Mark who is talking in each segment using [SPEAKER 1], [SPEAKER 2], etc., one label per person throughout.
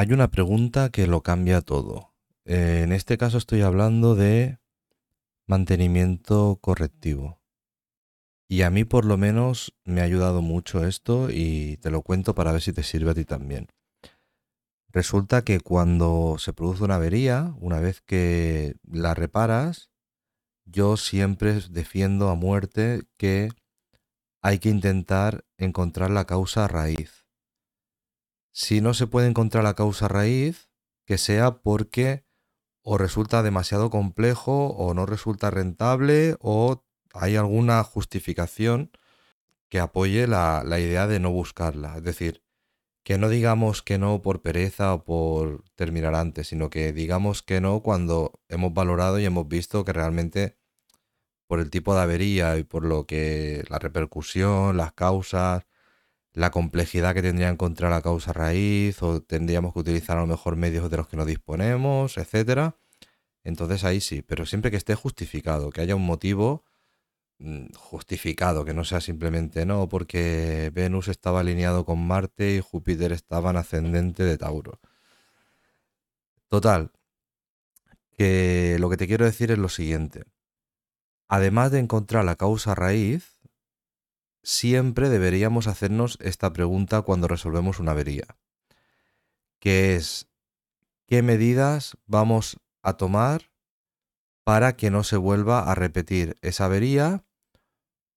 [SPEAKER 1] Hay una pregunta que lo cambia todo. Eh, en este caso estoy hablando de mantenimiento correctivo. Y a mí por lo menos me ha ayudado mucho esto y te lo cuento para ver si te sirve a ti también. Resulta que cuando se produce una avería, una vez que la reparas, yo siempre defiendo a muerte que hay que intentar encontrar la causa raíz. Si no se puede encontrar la causa raíz, que sea porque o resulta demasiado complejo o no resulta rentable o hay alguna justificación que apoye la, idea de no buscarla. Es decir, que no digamos que no por pereza o por terminar antes, sino que digamos que no cuando hemos valorado y hemos visto que realmente por el tipo de avería y por lo que la repercusión, las causas, la complejidad que tendría encontrar la causa raíz o tendríamos que utilizar a lo mejor medios de los que no disponemos, etcétera. Entonces ahí sí, pero siempre que esté justificado, que haya un motivo mm, justificado, que no sea simplemente no, porque Venus estaba alineado con Marte y Júpiter estaba en ascendente de Tauro. Total, que lo que te quiero decir es lo siguiente. Además de encontrar la causa raíz, siempre deberíamos hacernos esta pregunta cuando resolvemos una avería, que es, ¿qué medidas vamos a tomar para que no se vuelva a repetir esa avería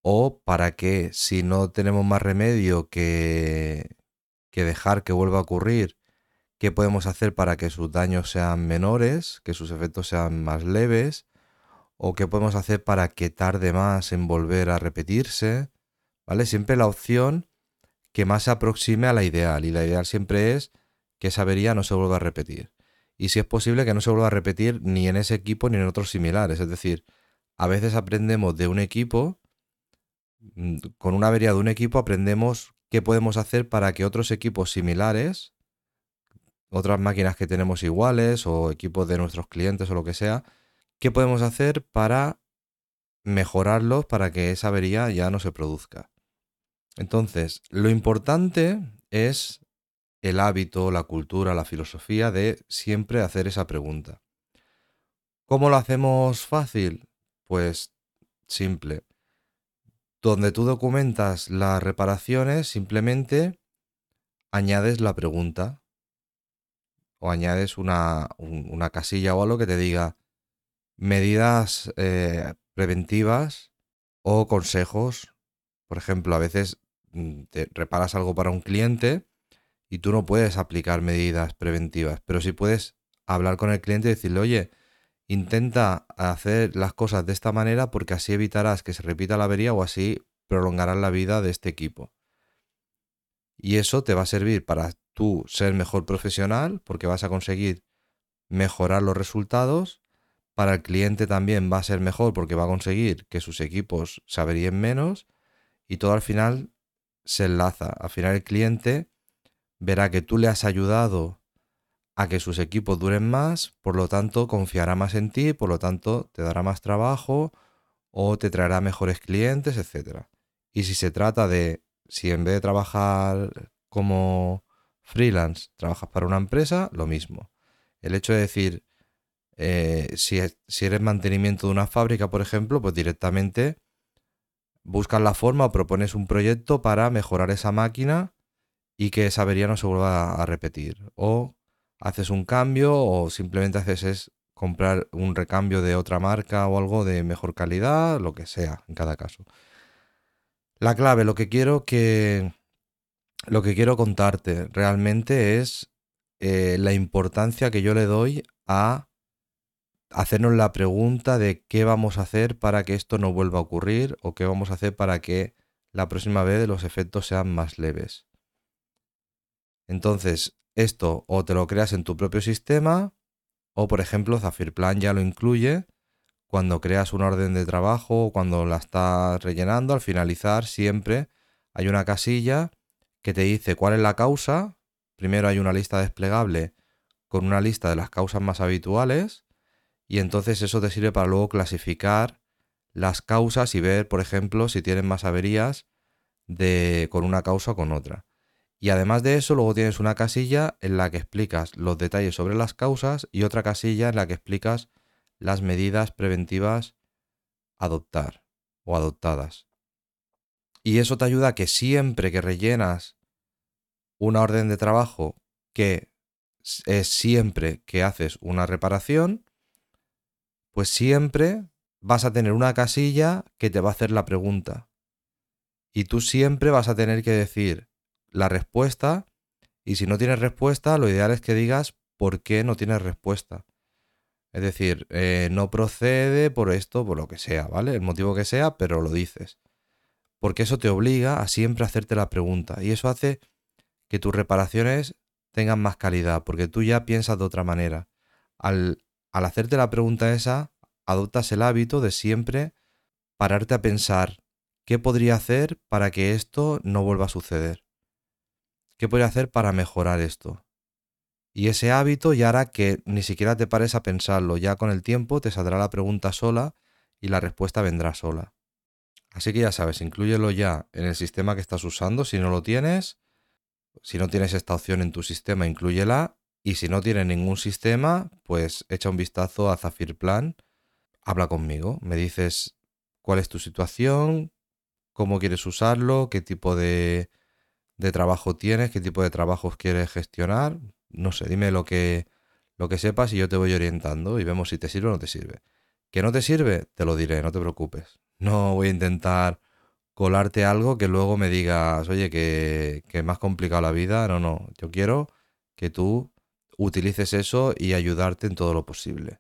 [SPEAKER 1] o para que si no tenemos más remedio que, que dejar que vuelva a ocurrir, qué podemos hacer para que sus daños sean menores, que sus efectos sean más leves, o qué podemos hacer para que tarde más en volver a repetirse, ¿vale? Siempre la opción que más se aproxime a la ideal, y la ideal siempre es que esa avería no se vuelva a repetir y si es posible que no se vuelva a repetir ni en ese equipo ni en otros similares. Es decir, a veces aprendemos de un equipo, mm, con una avería de un equipo aprendemos qué podemos hacer para que otros equipos similares, otras máquinas que tenemos iguales o equipos de nuestros clientes o lo que sea, qué podemos hacer para mejorarlos para que esa avería ya no se produzca. Entonces, lo importante es el hábito, la cultura, la filosofía de siempre hacer esa pregunta. ¿Cómo lo hacemos fácil? Pues simple. Donde tú documentas las reparaciones, simplemente añades la pregunta o añades una, casilla o algo que te diga medidas eh, preventivas o consejos. Por ejemplo, a veces te reparas algo para un cliente y tú no puedes aplicar medidas preventivas, pero sí puedes hablar con el cliente y decirle, oye, intenta hacer las cosas de esta manera porque así evitarás que se repita la avería o así prolongarás la vida de este equipo. Y eso te va a servir para tú ser mejor profesional porque vas a conseguir mejorar los resultados. Para el cliente también va a ser mejor porque va a conseguir que sus equipos se averíen menos y todo al final se enlaza. Al final el cliente verá que tú le has ayudado a que sus equipos duren más, por lo tanto confiará más en ti, por lo tanto te dará más trabajo o te traerá mejores clientes, etc. Y si se trata de, si en vez de trabajar como freelance, trabajas para una empresa, lo mismo. El hecho de decir, eh, si, si eres mantenimiento de una fábrica, por ejemplo, pues directamente buscas la forma o propones un proyecto para mejorar esa máquina y que esa avería no se vuelva a repetir. O haces un cambio o simplemente haces es comprar un recambio de otra marca o algo de mejor calidad, lo que sea, en cada caso. La clave, lo que quiero que lo que quiero contarte realmente es eh, la importancia que yo le doy a hacernos la pregunta de qué vamos a hacer para que esto no vuelva a ocurrir o qué vamos a hacer para que la próxima vez los efectos sean más leves. Entonces, esto o te lo creas en tu propio sistema, o por ejemplo, Zafirplan ya lo incluye cuando creas una orden de trabajo o cuando la estás rellenando, al finalizar siempre hay una casilla que te dice cuál es la causa. Primero hay una lista desplegable con una lista de las causas más habituales y entonces eso te sirve para luego clasificar las causas y ver, por ejemplo, si tienen más averías de, con una causa o con otra. Y además de eso, luego tienes una casilla en la que explicas los detalles sobre las causas y otra casilla en la que explicas las medidas preventivas adoptar o adoptadas. Y eso te ayuda a que siempre que rellenas una orden de trabajo que es siempre que haces una reparación, pues siempre vas a tener una casilla que te va a hacer la pregunta. Y tú siempre vas a tener que decir la respuesta y si no tienes respuesta, lo ideal es que digas por qué no tienes respuesta. Es decir, eh, no procede por esto, por lo que sea, ¿vale? El motivo que sea, pero lo dices. Porque eso te obliga a siempre hacerte la pregunta. Y eso hace que tus reparaciones tengan más calidad, porque tú ya piensas de otra manera. Al, al hacerte la pregunta esa, adoptas el hábito de siempre pararte a pensar qué podría hacer para que esto no vuelva a suceder. ¿Qué podría hacer para mejorar esto? Y ese hábito ya hará que ni siquiera te pares a pensarlo, ya con el tiempo te saldrá la pregunta sola y la respuesta vendrá sola. Así que ya sabes, inclúyelo ya en el sistema que estás usando si no lo tienes. Si no tienes esta opción en tu sistema, inclúyela. Y si no tienes ningún sistema, pues echa un vistazo a Zafir Plan habla conmigo, me dices cuál es tu situación, cómo quieres usarlo, qué tipo de, de trabajo tienes, qué tipo de trabajos quieres gestionar, no sé, dime lo que, lo que sepas y yo te voy orientando y vemos si te sirve o no te sirve. ¿Que no te sirve? Te lo diré, no te preocupes. No voy a intentar colarte algo que luego me digas, oye, que, que me has complicado la vida. No, no, yo quiero que tú utilices eso y ayudarte en todo lo posible.